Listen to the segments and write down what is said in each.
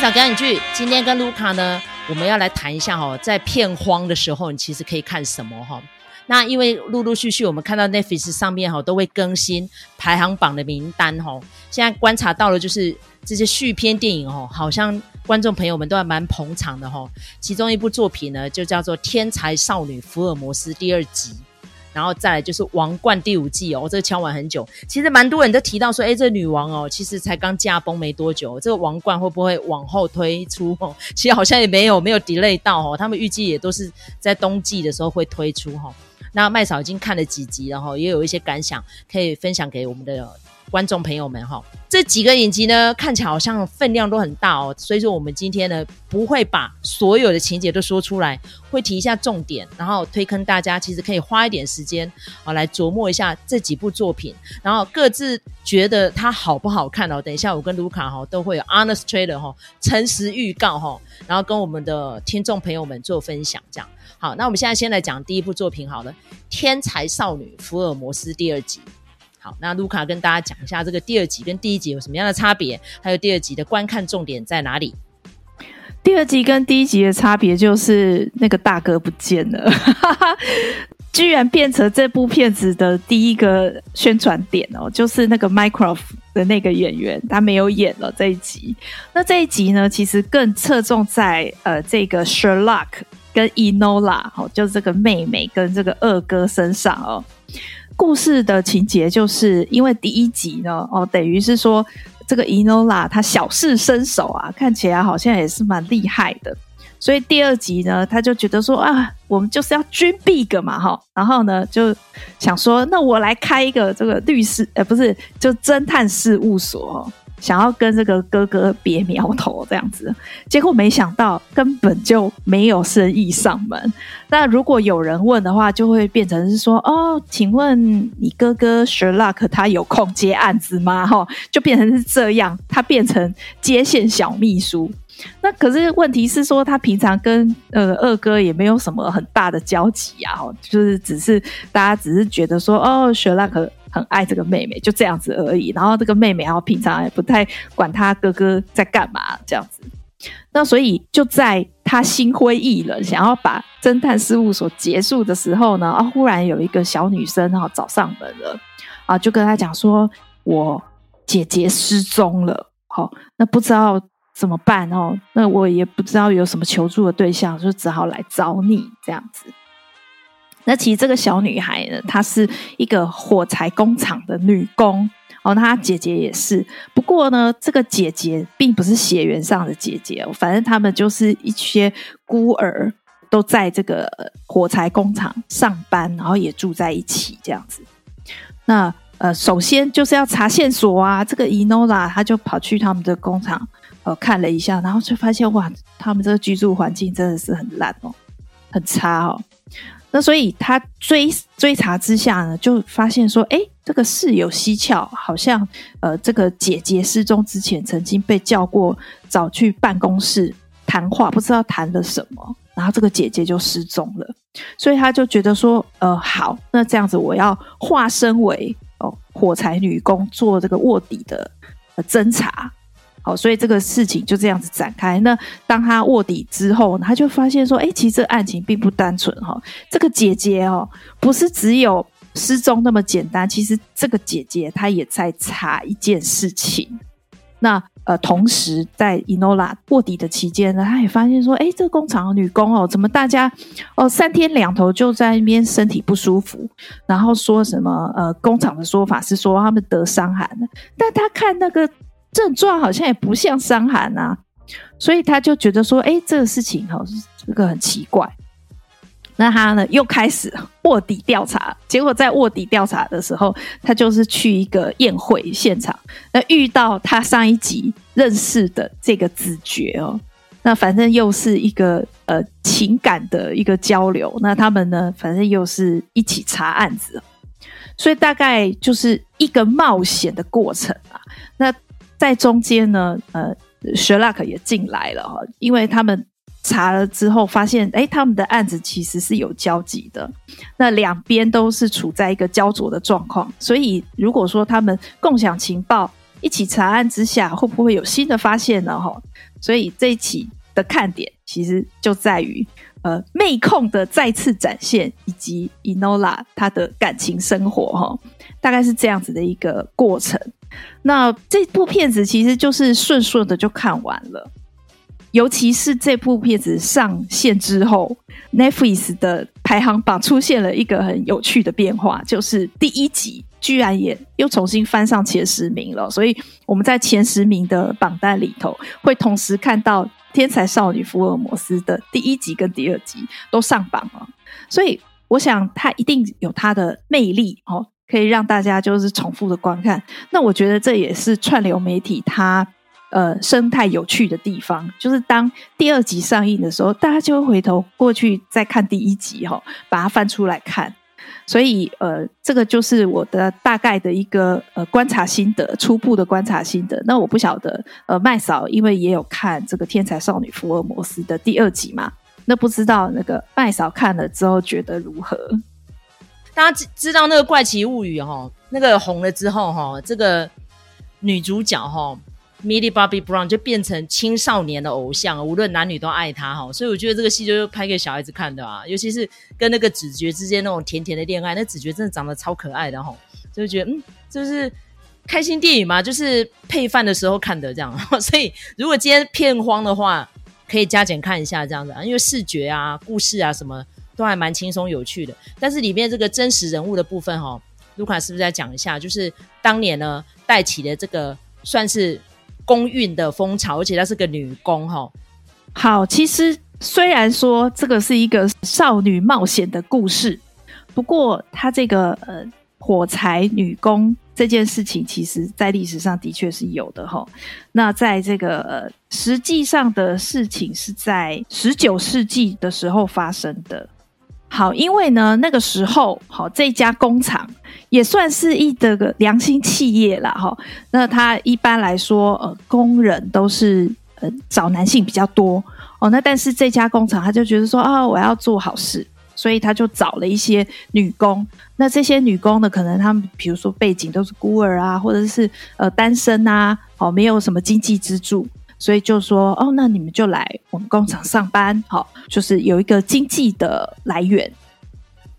麦嫂赶紧去。今天跟卢卡呢，我们要来谈一下哈，在片荒的时候，你其实可以看什么哈？那因为陆陆续续我们看到 Netflix 上面哈都会更新排行榜的名单哈，现在观察到了就是这些续篇电影哈，好像观众朋友们都还蛮捧场的哈。其中一部作品呢，就叫做《天才少女福尔摩斯》第二集。然后再来就是《王冠》第五季哦，这个敲完很久，其实蛮多人都提到说，哎，这女王哦，其实才刚驾崩没多久，这个《王冠》会不会往后推出哦？其实好像也没有，没有 delay 到哦，他们预计也都是在冬季的时候会推出哈。那麦嫂已经看了几集，然后也有一些感想可以分享给我们的。观众朋友们哈，这几个影集呢，看起来好像分量都很大哦，所以说我们今天呢不会把所有的情节都说出来，会提一下重点，然后推坑大家，其实可以花一点时间啊来琢磨一下这几部作品，然后各自觉得它好不好看哦。等一下我跟卢卡哈都会有 honest trailer 哈，诚实预告哈，然后跟我们的听众朋友们做分享，这样好。那我们现在先来讲第一部作品好了，《天才少女福尔摩斯》第二集。好，那卢卡跟大家讲一下这个第二集跟第一集有什么样的差别，还有第二集的观看重点在哪里？第二集跟第一集的差别就是那个大哥不见了，居然变成这部片子的第一个宣传点哦，就是那个 Mycroft 的那个演员他没有演了这一集。那这一集呢，其实更侧重在呃这个 Sherlock 跟 Enola 哦，就是这个妹妹跟这个二哥身上哦。故事的情节就是因为第一集呢，哦，等于是说这个伊诺拉她小试身手啊，看起来好像也是蛮厉害的，所以第二集呢，他就觉得说啊，我们就是要 dream big 嘛，哈，然后呢就想说，那我来开一个这个律师，呃，不是，就侦探事务所。想要跟这个哥哥别苗头这样子，结果没想到根本就没有生意上门。那如果有人问的话，就会变成是说：“哦，请问你哥哥 Sherlock 他有空接案子吗？”哈，就变成是这样，他变成接线小秘书。那可是问题是说，他平常跟呃二哥也没有什么很大的交集啊，就是只是大家只是觉得说：“哦，Sherlock。”很爱这个妹妹，就这样子而已。然后这个妹妹，然后平常也不太管他哥哥在干嘛，这样子。那所以就在他心灰意冷，想要把侦探事务所结束的时候呢，啊，忽然有一个小女生哈找上门了，啊，就跟他讲说，我姐姐失踪了，好，那不知道怎么办哦，那我也不知道有什么求助的对象，就只好来找你这样子。那其实这个小女孩呢，她是一个火柴工厂的女工哦，她姐姐也是。不过呢，这个姐姐并不是血缘上的姐姐，反正他们就是一些孤儿，都在这个火柴工厂上班，然后也住在一起这样子。那呃，首先就是要查线索啊，这个伊诺拉她就跑去他们的工厂呃看了一下，然后就发现哇，他们这个居住环境真的是很烂哦，很差哦。那所以他追追查之下呢，就发现说，哎，这个事有蹊跷，好像呃，这个姐姐失踪之前曾经被叫过找去办公室谈话，不知道谈了什么，然后这个姐姐就失踪了，所以他就觉得说，呃，好，那这样子我要化身为哦火柴女工做这个卧底的侦查。好，所以这个事情就这样子展开。那当他卧底之后，他就发现说，哎，其实这案情并不单纯哈。这个姐姐哦，不是只有失踪那么简单。其实这个姐姐她也在查一件事情。那呃，同时在伊诺拉卧底的期间呢，他也发现说，哎，这个工厂的女工哦，怎么大家哦三天两头就在那边身体不舒服，然后说什么呃，工厂的说法是说他们得伤寒了，但他看那个。症状好像也不像伤寒啊，所以他就觉得说，哎，这个事情哈，这个很奇怪。那他呢又开始卧底调查，结果在卧底调查的时候，他就是去一个宴会现场，那遇到他上一集认识的这个子爵哦，那反正又是一个呃情感的一个交流，那他们呢，反正又是一起查案子，所以大概就是一个冒险的过程啊，那。在中间呢，呃，Sherlock 也进来了哈，因为他们查了之后发现，哎，他们的案子其实是有交集的，那两边都是处在一个焦灼的状况，所以如果说他们共享情报，一起查案之下，会不会有新的发现呢？哈，所以这一期的看点其实就在于，呃，妹控的再次展现，以及 Enola 她的感情生活，哈，大概是这样子的一个过程。那这部片子其实就是顺顺的就看完了。尤其是这部片子上线之后，Netflix 的排行榜出现了一个很有趣的变化，就是第一集居然也又重新翻上前十名了。所以我们在前十名的榜单里头，会同时看到《天才少女福尔摩斯》的第一集跟第二集都上榜了。所以我想它一定有它的魅力哦，可以让大家就是重复的观看。那我觉得这也是串流媒体它。呃，生态有趣的地方，就是当第二集上映的时候，大家就会回头过去再看第一集哈，把它翻出来看。所以，呃，这个就是我的大概的一个呃观察心得，初步的观察心得。那我不晓得，呃，麦嫂因为也有看这个《天才少女福尔摩斯》的第二集嘛，那不知道那个麦嫂看了之后觉得如何？大家知知道那个《怪奇物语》哈，那个红了之后哈，这个女主角哈。Millie Bobby Brown 就变成青少年的偶像，无论男女都爱她哈，所以我觉得这个戏就是拍给小孩子看的啊，尤其是跟那个子爵之间那种甜甜的恋爱，那子爵真的长得超可爱的哈，就觉得嗯，就是开心电影嘛，就是配饭的时候看的这样，所以如果今天片荒的话，可以加减看一下这样子啊，因为视觉啊、故事啊什么都还蛮轻松有趣的，但是里面这个真实人物的部分哈，卢卡是不是再讲一下？就是当年呢带起的这个算是。工运的风潮，而且她是个女工哈。好，其实虽然说这个是一个少女冒险的故事，不过她这个呃火柴女工这件事情，其实在历史上的确是有的哈。那在这个呃实际上的事情是在十九世纪的时候发生的。好，因为呢，那个时候，好，这家工厂也算是一的个良心企业啦。哈。那他一般来说，呃，工人都是呃找男性比较多哦。那但是这家工厂他就觉得说啊，我要做好事，所以他就找了一些女工。那这些女工呢，可能他们比如说背景都是孤儿啊，或者是呃单身啊，哦，没有什么经济支柱。所以就说哦，那你们就来我们工厂上班，好，就是有一个经济的来源。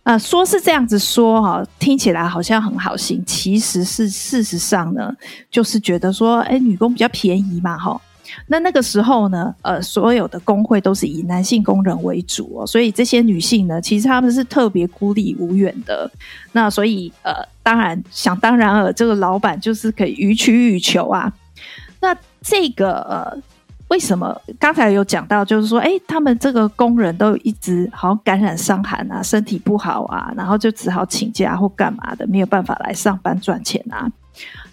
啊、呃，说是这样子说哈，听起来好像很好心，其实是事实上呢，就是觉得说，哎，女工比较便宜嘛，哈。那那个时候呢，呃，所有的工会都是以男性工人为主哦，所以这些女性呢，其实他们是特别孤立无援的。那所以呃，当然想当然尔，这个老板就是可以予取予求啊。那这个呃，为什么刚才有讲到，就是说，哎，他们这个工人都一直好像感染伤寒啊，身体不好啊，然后就只好请假或干嘛的，没有办法来上班赚钱啊。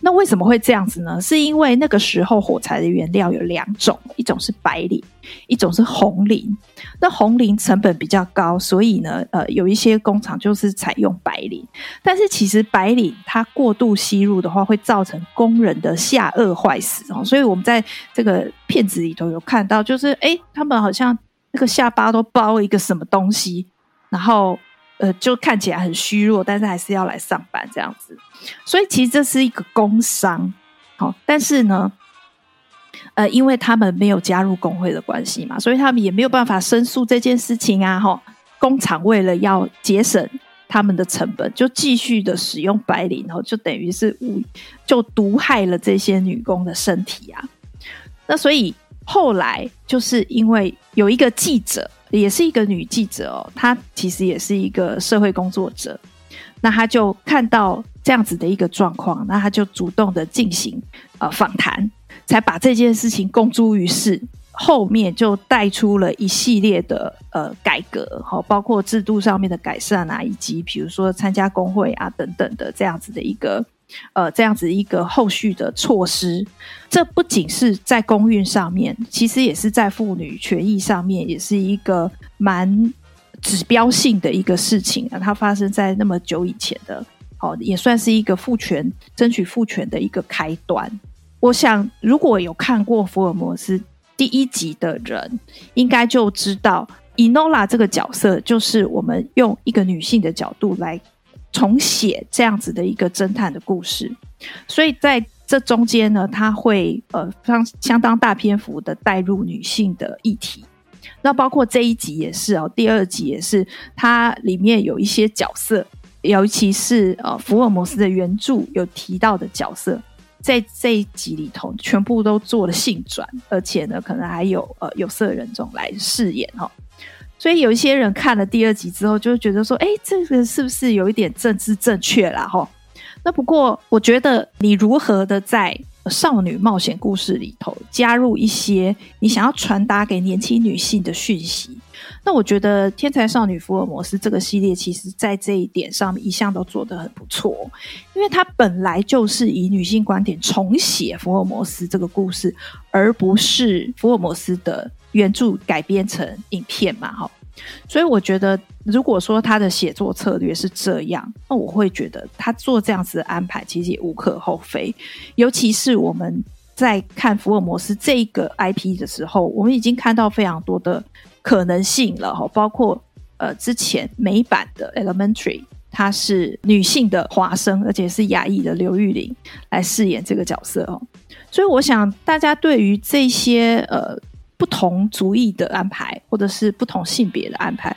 那为什么会这样子呢？是因为那个时候火柴的原料有两种，一种是白磷，一种是红磷。那红磷成本比较高，所以呢，呃，有一些工厂就是采用白磷。但是其实白磷它过度吸入的话，会造成工人的下颚坏死哦。所以我们在这个片子里头有看到，就是诶，他们好像那个下巴都包一个什么东西，然后。呃，就看起来很虚弱，但是还是要来上班这样子，所以其实这是一个工伤，好，但是呢，呃，因为他们没有加入工会的关系嘛，所以他们也没有办法申诉这件事情啊，哈，工厂为了要节省他们的成本，就继续的使用白磷，然后就等于是无就毒害了这些女工的身体啊，那所以后来就是因为有一个记者。也是一个女记者哦，她其实也是一个社会工作者。那她就看到这样子的一个状况，那她就主动的进行呃访谈，才把这件事情公诸于世。后面就带出了一系列的呃改革，哈，包括制度上面的改善啊，以及比如说参加工会啊等等的这样子的一个。呃，这样子一个后续的措施，这不仅是在公运上面，其实也是在妇女权益上面，也是一个蛮指标性的一个事情啊。它发生在那么久以前的，好，也算是一个父权争取父权的一个开端。我想，如果有看过福尔摩斯第一集的人，应该就知道，Enola 这个角色就是我们用一个女性的角度来。重写这样子的一个侦探的故事，所以在这中间呢，他会呃相相当大篇幅的带入女性的议题。那包括这一集也是哦，第二集也是，它里面有一些角色，尤其是呃福尔摩斯的原著有提到的角色，在这一集里头全部都做了性转，而且呢，可能还有呃有色人种来饰演哈、所以有一些人看了第二集之后，就觉得说，哎，这个是不是有一点政治正确啦？哈、那不过我觉得你如何的在。少女冒险故事里头加入一些你想要传达给年轻女性的讯息，那我觉得《天才少女福尔摩斯》这个系列其实在这一点上面一向都做得很不错，因为它本来就是以女性观点重写福尔摩斯这个故事，而不是福尔摩斯的原著改编成影片嘛，哈。所以我觉得，如果说他的写作策略是这样，那我会觉得他做这样子的安排其实也无可厚非。尤其是我们在看福尔摩斯这个 IP 的时候，我们已经看到非常多的可能性了哈，包括呃之前美版的 Elementary，她是女性的华生，而且是亚裔的刘玉玲来饰演这个角色哦。所以我想大家对于这些呃。不同族裔的安排，或者是不同性别的安排，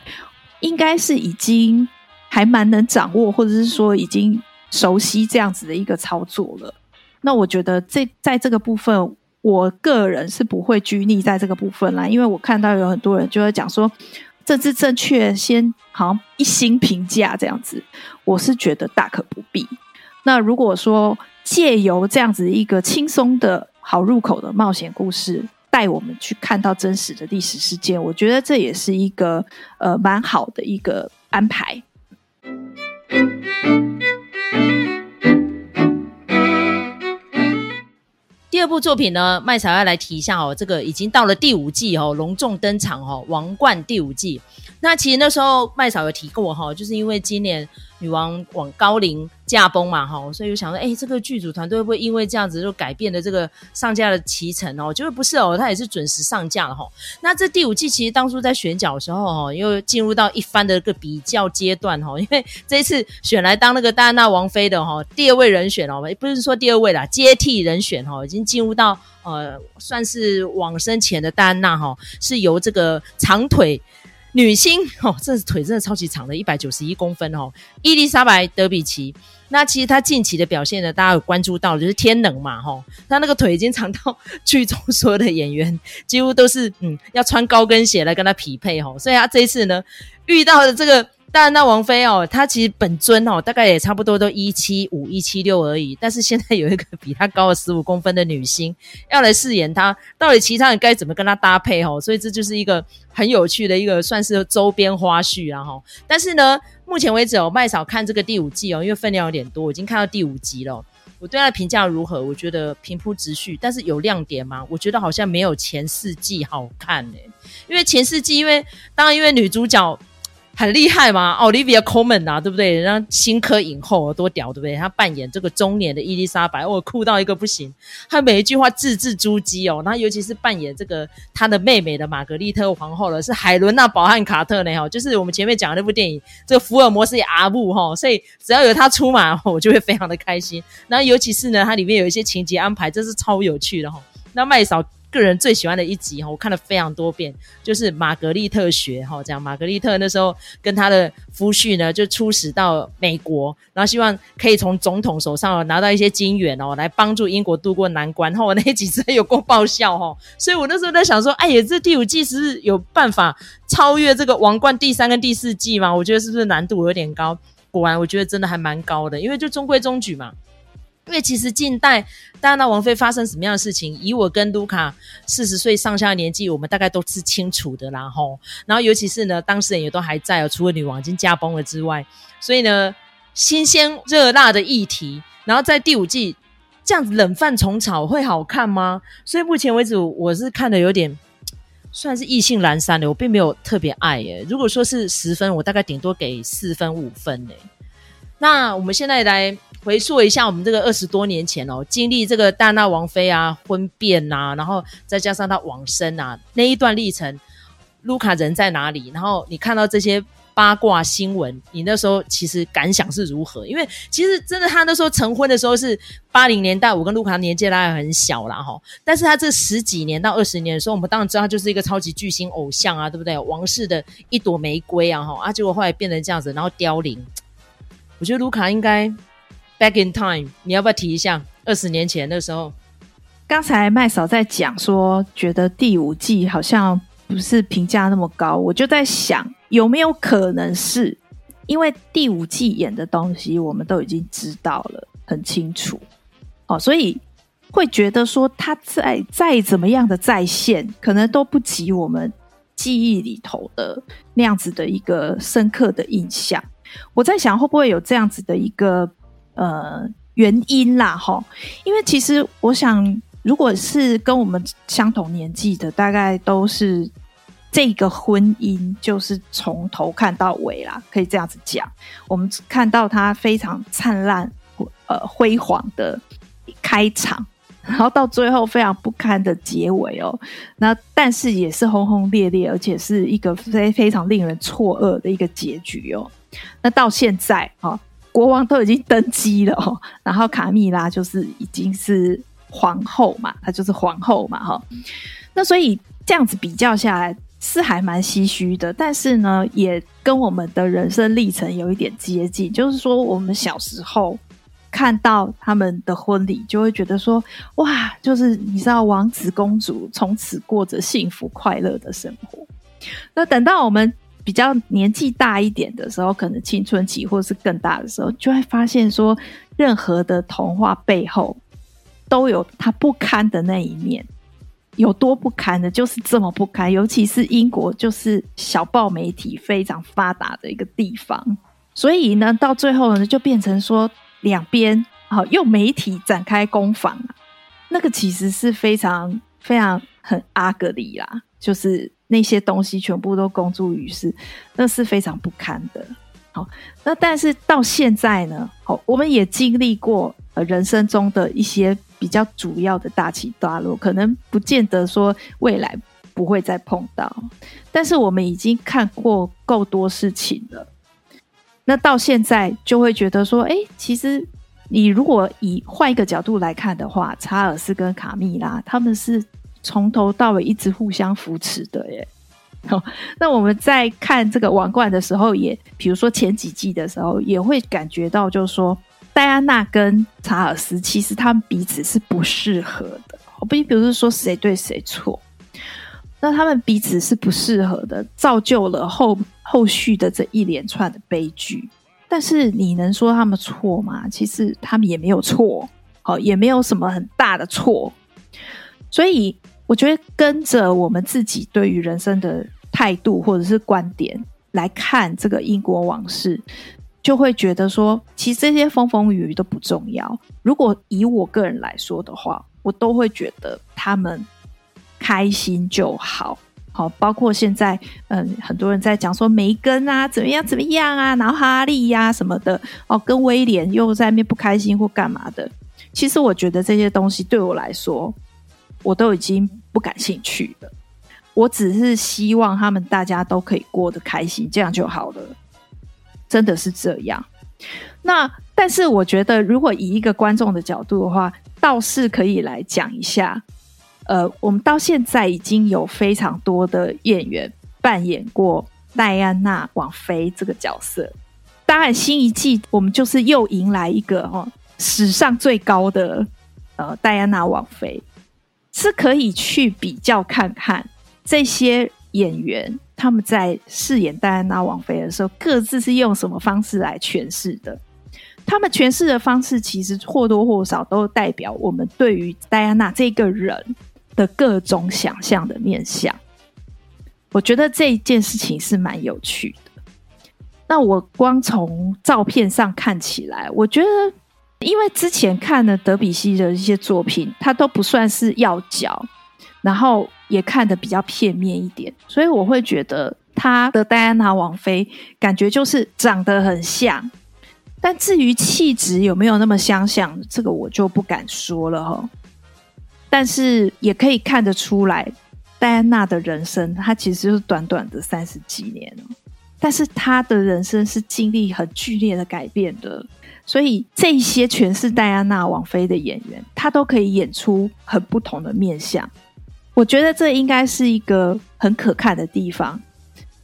应该是已经还蛮能掌握，或者是说已经熟悉这样子的一个操作了。那我觉得这在这个部分，我个人是不会拘泥在这个部分啦，因为我看到有很多人就会讲说政治正确，先好像一星评价这样子，我是觉得大可不必。那如果说借由这样子一个轻松的好入口的冒险故事，带我们去看到真实的历史事件，我觉得这也是一个呃蛮好的一个安排。第二部作品呢，麦嫂要来提一下哦，这个已经到了第五季哦，隆重登场哦，《王冠》第五季。那其实那时候麦嫂有提过哈，就是因为今年女王往高龄驾崩嘛哈，所以就想说，哎，这个剧组团队会不会因为这样子就改变了这个上架的期程哦？结果不是哦，他也是准时上架了哈。那这第五季其实当初在选角的时候哈，又进入到一番的个比较阶段哈，因为这一次选来当那个戴安娜王妃的哈，第二位人选哦，不是说第二位啦，接替人选哈，已经进入到呃算是往生前的戴安娜哈，是由这个长腿。女星 哦，这是腿真的超级长的，一百九十一公分哦。伊丽莎白·德比奇，那其实她近期的表现呢，大家有关注到，就是天冷嘛，哈，她那个腿已经长到 剧中所有的演员几乎都是嗯要穿高跟鞋来跟她匹配哈，所以她这一次呢遇到的这个。当然，那王菲哦，她其实本尊哦，大概也差不多都一七五、一七六而已。但是现在有一个比她高了十五公分的女星要来饰演她，到底其他人该怎么跟她搭配哦？所以这就是一个很有趣的一个算是周边花絮啊哈。但是呢，目前为止哦，麦嫂看这个第五季哦，因为分量有点多，我已经看到第五集了。我对她的评价如何？我觉得平铺直叙，但是有亮点吗？我觉得好像没有前四季好看诶、因为前四季，因为当然因为女主角。很厉害嘛，Olivia Colman 啊，对不对？人家新科影后多屌，对不对？她扮演这个中年的伊丽莎白，哦，酷到一个不行。她每一句话字字珠玑哦。然后尤其是扮演这个她的妹妹的玛格丽特皇后了，是海伦娜·保汉卡特呢，哈，就是我们前面讲的那部电影，这个福尔摩斯也阿布哈，所以只要有她出马，我就会非常的开心。然后尤其是呢，它里面有一些情节安排，真是超有趣的哈。那麦嫂。个人最喜欢的一集哈，我看了非常多遍，就是玛格丽特学哈，这样玛格丽特那时候跟他的夫婿呢就出使到美国，然后希望可以从总统手上拿到一些金元哦，来帮助英国渡过难关。然后我那几集有够爆笑哈，所以我那时候在想说，哎呀，这第五季是不是有办法超越这个王冠第三跟第四季嘛？我觉得是不是难度有点高？果然，我觉得真的还蛮高的，因为就中规中矩嘛。因为其实近代戴安娜王妃发生什么样的事情，以我跟卢卡四十岁上下的年纪，我们大概都是清楚的啦吼。然后尤其是呢，当事人也都还在哦，除了女王已经驾崩了之外，所以呢，新鲜热辣的议题，然后在第五季这样子冷饭重炒会好看吗？所以目前为止，我是看的有点算是意兴阑珊的，我并没有特别爱耶。如果说是十分，我大概顶多给四分五分呢。那我们现在来回溯一下，我们这个二十多年前哦，经历这个戴娜王妃啊婚变啊，然后再加上她往生啊那一段历程，卢卡人在哪里？然后你看到这些八卦新闻，你那时候其实感想是如何？因为其实真的，他那时候成婚的时候是八零年代，我跟卢卡年纪大概很小啦哈。但是他这十几年到二十年的时候，我们当然知道他就是一个超级巨星偶像啊，对不对？王室的一朵玫瑰啊，哈啊，结果后来变成这样子，然后凋零。我觉得卢卡应该 back in time，你要不要提一下二十年前那时候？刚才麦嫂在讲说，觉得第五季好像不是评价那么高，我就在想。有没有可能是因为第五季演的东西我们都已经知道了很清楚哦，所以会觉得说他再再怎么样的再现，可能都不及我们记忆里头的那样子的一个深刻的印象。我在想会不会有这样子的一个呃原因啦？哈，因为其实我想，如果是跟我们相同年纪的，大概都是。这个婚姻就是从头看到尾啦，可以这样子讲。我们看到它非常灿烂、呃辉煌的开场，然后到最后非常不堪的结尾哦。那但是也是轰轰烈烈，而且是一个非非常令人错愕的一个结局哦。那到现在哦，国王都已经登基了哦，然后卡蜜拉就是已经是皇后嘛，她就是皇后嘛哈。那所以这样子比较下来。是还蛮唏嘘的，但是呢，也跟我们的人生历程有一点接近。就是说，我们小时候看到他们的婚礼，就会觉得说，哇，就是你知道，王子公主从此过着幸福快乐的生活。那等到我们比较年纪大一点的时候，可能青春期或是更大的时候，就会发现说，任何的童话背后都有它不堪的那一面。有多不堪的，就是这么不堪。尤其是英国，就是小报媒体非常发达的一个地方，所以呢，到最后呢，就变成说两边好用媒体展开攻防。那个其实是非常非常很阿格里啦，就是那些东西全部都公诸于世，那是非常不堪的。好，那但是到现在呢，好，我们也经历过呃人生中的一些。比较主要的大起大落，可能不见得说未来不会再碰到，但是我们已经看过够多事情了。那到现在就会觉得说，哎，其实你如果以换一个角度来看的话，查尔斯跟卡蜜拉他们是从头到尾一直互相扶持的耶。好，那我们在看这个王冠的时候也，也比如说前几季的时候，也会感觉到就是说。戴安娜跟查尔斯其实他们彼此是不适合的，并不是说谁对谁错。那他们彼此是不适合的，造就了后后续的这一连串的悲剧。但是你能说他们错吗？其实他们也没有错，好，也没有什么很大的错。所以我觉得跟着我们自己对于人生的态度或者是观点来看这个英国往事。就会觉得说，其实这些风风雨雨都不重要。如果以我个人来说的话，我都会觉得他们开心就好。好，包括现在，嗯，很多人在讲说梅根啊，怎么样怎么样啊，然后哈利呀、什么的，哦，跟威廉又在那边不开心或干嘛的。其实我觉得这些东西对我来说，我都已经不感兴趣了。我只是希望他们大家都可以过得开心，这样就好了。真的是这样，那但是我觉得，如果以一个观众的角度的话，倒是可以来讲一下。呃，我们到现在已经有非常多的演员扮演过戴安娜王妃这个角色。当然，新一季我们就是又迎来一个哦，史上最高的呃戴安娜王妃，是可以去比较看看这些演员。他们在饰演戴安娜王妃的时候，各自是用什么方式来诠释的？他们诠释的方式其实或多或少都代表我们对于戴安娜这个人的各种想象的面向。我觉得这一件事情是蛮有趣的。那我光从照片上看起来，我觉得，因为之前看了德比西的一些作品，他都不算是要角。然后也看得比较片面一点，所以我会觉得他的戴安娜王妃感觉就是长得很像，但至于气质有没有那么相像，这个我就不敢说了哈。但是也可以看得出来，戴安娜的人生她其实就是短短的三十几年，但是他的人生是经历很剧烈的改变的。所以这些全是戴安娜王妃的演员，他都可以演出很不同的面相。我觉得这应该是一个很可看的地方。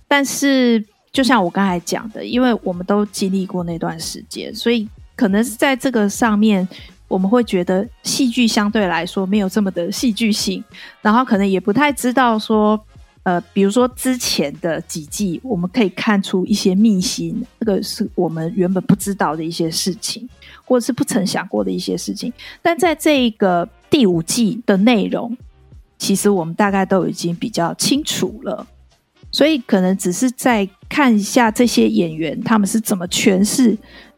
但是，就像我刚才讲的，因为我们都经历过那段时间，所以可能是在这个上面，我们会觉得戏剧相对来说没有这么的戏剧性，然后可能也不太知道说。呃，比如说之前的几季，我们可以看出一些秘辛，这个是我们原本不知道的一些事情，或者是不曾想过的一些事情。但在这一个第五季的内容，其实我们大概都已经比较清楚了，所以可能只是在看一下这些演员他们是怎么诠释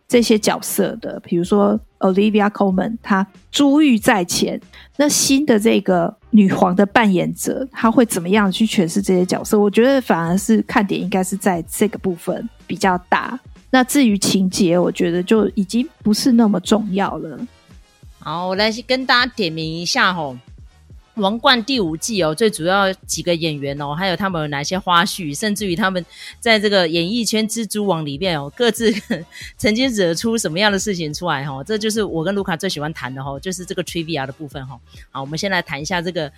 这些角色的，比如说 Olivia Colman，她珠玉在前，那新的这个。女皇的扮演者，她会怎么样去诠释这些角色？我觉得反而是看点应该是在这个部分比较大。那至于情节，我觉得就已经不是那么重要了。好，我来跟大家点名一下吼。《王冠》第五季哦，最主要几个演员哦，还有他们有哪些花絮，甚至于他们在这个演艺圈蜘蛛网里面哦，各自 曾经惹出什么样的事情出来哈？这就是我跟卢卡最喜欢谈的哈，就是这个 trivia 的部分哈。好，我们先来谈一下这个。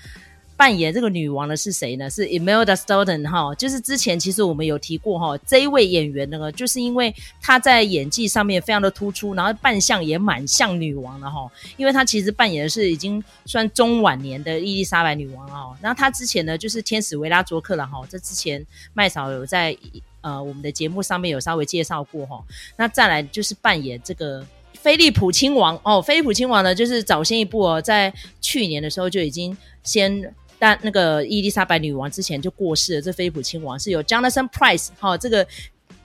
扮演这个女王的是谁呢？是 Imelda Staunton 哈，就是之前其实我们有提过哈，这一位演员呢，就是因为她在演技上面非常的突出，然后扮相也蛮像女王的哈，因为她其实扮演的是已经算中晚年的伊丽莎白女王哦。然后她之前呢，就是天使维拉卓克了哈，这之前麦嫂有在呃我们的节目上面有稍微介绍过哈。那再来就是扮演这个菲利普亲王哦，菲利普亲王呢，就是早先一部哦，在去年的时候就已经先。但那个伊丽莎白女王之前就过世了，这菲利普亲王是由 Jonathan Pryce 哈、哦，这个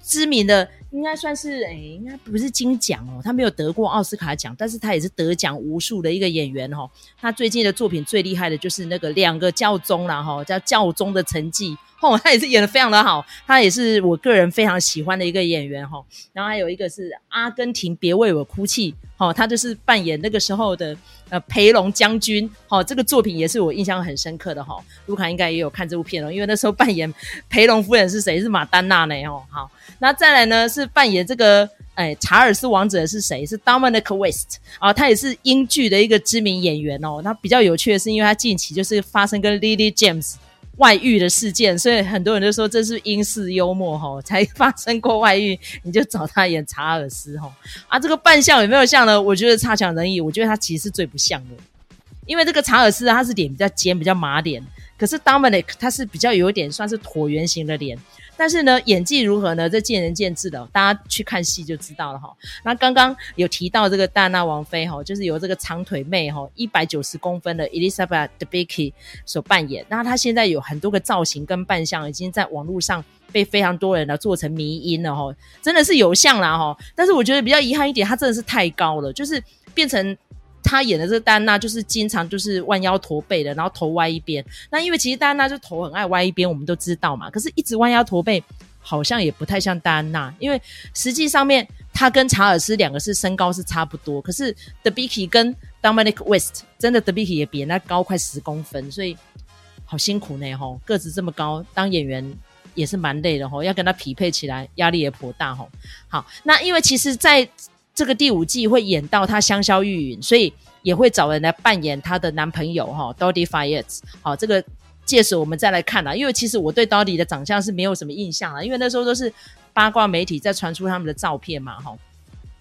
知名的应该算是诶，应该不是金奖哦，他没有得过奥斯卡奖，但是他也是得奖无数的一个演员哈、哦。他最近的作品最厉害的就是那个两个教宗啦哈，叫教宗的成绩。哦，他也是演的非常的好，他也是我个人非常喜欢的一个演员哈。然后还有一个是阿根廷，别为我哭泣，哈，他就是扮演那个时候的呃培龙将军，哈，这个作品也是我印象很深刻的哈。卢卡应该也有看这部片哦，因为那时候扮演培龙夫人是谁？是马丹娜呢？哦，好，那再来呢是扮演这个哎查尔斯王子的是谁？是 Dominic West 啊，他也是英剧的一个知名演员哦。那比较有趣的是，因为他近期就是发生跟 Lily James。外遇的事件，所以很多人都说这是英式幽默哈，才发生过外遇，你就找他演查尔斯哈啊，这个扮相有没有像呢？我觉得差强人意，我觉得他其实是最不像的，因为这个查尔斯他是脸比较尖，比较马脸，可是 Dominic 他是比较有点算是椭圆形的脸。但是呢，演技如何呢？这见仁见智的，大家去看戏就知道了哈。那刚刚有提到这个戴娜王妃哈，就是由这个长腿妹哈，一百九十公分的 Elizabeth Debicki 所扮演。那她现在有很多个造型跟扮相，已经在网络上被非常多人呢做成迷因了哈，真的是有像啦哈。但是我觉得比较遗憾一点，她真的是太高了，就是变成。他演的这个戴安娜就是经常就是弯腰驼背的，然后头歪一边。那因为其实戴安娜就头很爱歪一边，我们都知道嘛。可是，一直弯腰驼背，好像也不太像戴安娜。因为实际上面，他跟查尔斯两个是身高是差不多，可是 The Bicky 跟 Dominic West 真的 The Bicky 也比人家高快十公分，所以好辛苦呢吼。个子这么高，当演员也是蛮累的吼，要跟他匹配起来，压力也颇大吼。好，那因为其实，在这个第五季会演到她香消玉殒，所以也会找人来扮演她的男朋友哈，Dodi Fayed。好，这个届时我们再来看啦。因为其实我对 Dodi 的长相是没有什么印象啦，因为那时候都是八卦媒体在传出他们的照片嘛，哈。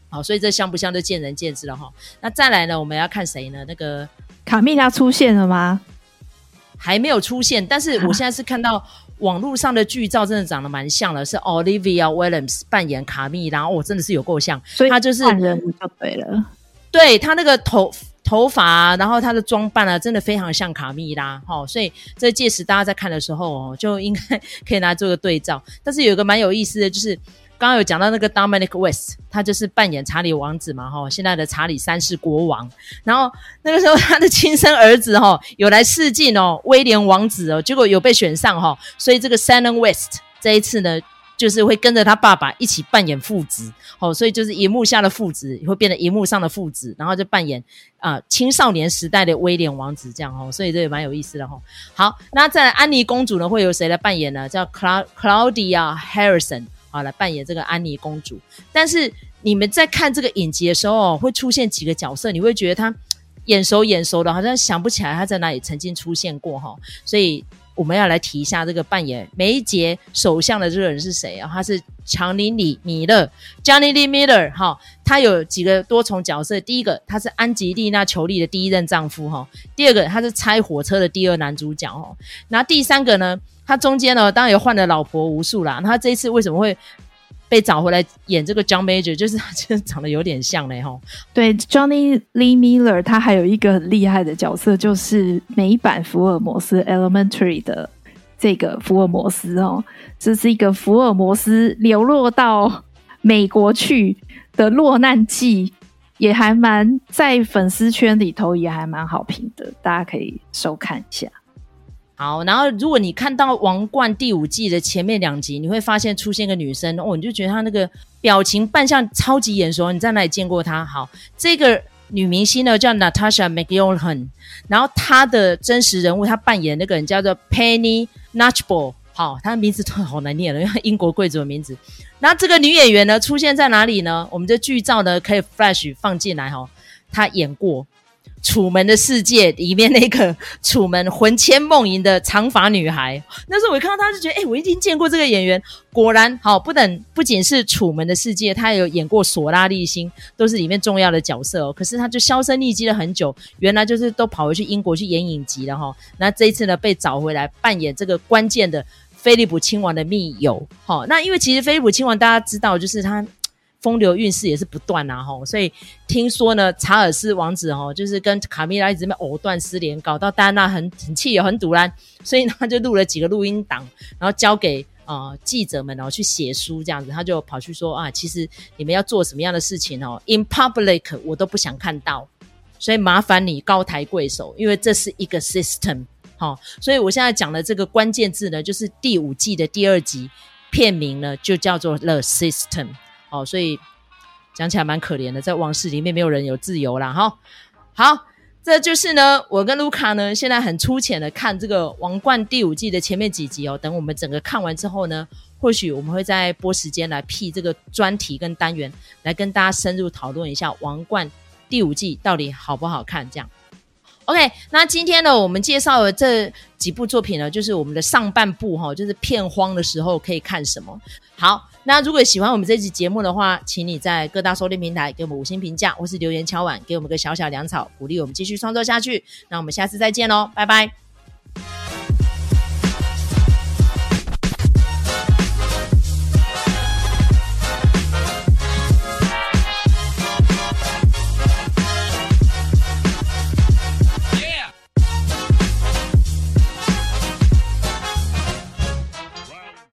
好，所以这像不像就见仁见智了哈。那再来呢，我们要看谁呢？那个卡蜜拉出现了吗？还没有出现，但是我现在是看到。网络上的剧照真的长得蛮像的，是 Olivia Williams 扮演卡蜜拉，哦，真的是有够像，所以她就是人就对了，对她那个头头发啊，然后她的装扮啊，真的非常像卡蜜拉，哦，所以这届时大家在看的时候哦，就应该 可以拿来做个对照。但是有一个蛮有意思的就是。刚刚有讲到那个 Dominic West，他就是扮演查理王子嘛，哈，现在的查理三世国王。然后那个时候他的亲生儿子哈有来试镜哦，威廉王子哦，结果有被选上哈，所以这个 Shannon West 这一次呢，就是会跟着他爸爸一起扮演父子，哦，所以就是荧幕下的父子会变成荧幕上的父子，然后就扮演啊、青少年时代的威廉王子这样哦，所以这也蛮有意思的哈。好，那在安妮公主呢会由谁来扮演呢？叫 Claudia Harrison。啊来扮演这个安妮公主。但是你们在看这个影集的时候，会出现几个角色，你会觉得他眼熟眼熟的，好像想不起来他在哪里曾经出现过哈。所以。我们要来提一下这个扮演梅杰首相的这个人是谁啊？他是强尼里米勒 （Johnny Lee Miller） 哈。他有几个多重角色。第一个，他是安吉丽娜·裘丽的第一任丈夫哈。第二个，他是拆火车的第二男主角哈。然后第三个呢，他中间呢，当然也换了老婆无数啦。他这一次为什么会？被找回来演这个 John Major，就是他真的长得有点像嘞吼。对，Johnny Lee Miller，他还有一个很厉害的角色，就是美版福尔摩斯 Elementary 的这个福尔摩斯哦，这是一个福尔摩斯流落到美国去的落难记，也还蛮在粉丝圈里头也还蛮好评的，大家可以收看一下。好，然后如果你看到《王冠》第五季的前面两集，你会发现出现个女生哦，你就觉得她那个表情扮相超级眼熟，你在哪里见过她？好，这个女明星呢叫 Natasha McElhone，然后她的真实人物她扮演那个人叫做 Penny n a t c h b a l l 好，她的名字都好难念了，因为英国贵族的名字。那这个女演员呢出现在哪里呢？我们的剧照呢可以 flash 放进来哈、哦，她演过。楚门的世界里面那个楚门魂牵梦萦的长发女孩，那时候我一看到她就觉得，哎、我一定见过这个演员。果然，好，不等不仅是楚门的世界，她也有演过索拉利星，都是里面重要的角色哦。可是她就销声匿迹了很久，原来就是都跑回去英国去演影集了哈。那这一次呢，被找回来扮演这个关键的菲利普亲王的密友。好，那因为其实菲利普亲王大家知道，就是他。风流韵事也是不断啊，吼，所以听说呢，查尔斯王子吼就是跟卡米拉一直在藕断丝连，搞到戴安娜很很气，也很赌烂，所以他就录了几个录音档，然后交给啊、呃、记者们，然后去写书这样子，他就跑去说啊，其实你们要做什么样的事情哦，in public 我都不想看到，所以麻烦你高抬贵手，因为这是一个 system，好，所以我现在讲的这个关键字呢，就是第五季的第二集片名呢，就叫做 The System。哦，所以讲起来蛮可怜的，在王室里面没有人有自由啦。哈。好，这就是呢，我跟卢卡呢现在很粗浅的看这个《王冠》第五季的前面几集哦。等我们整个看完之后呢，或许我们会再拨时间来辟这个专题跟单元，来跟大家深入讨论一下《王冠》第五季到底好不好看。这样，OK。那今天呢，我们介绍的这几部作品呢，就是我们的上半部哈，就是片荒的时候可以看什么。好。那如果喜欢我们这期节目的话，请你在各大收听平台给我们五星评价，或是留言敲碗，给我们个小小粮草，鼓励我们继续创作下去。那我们下次再见喽，拜拜。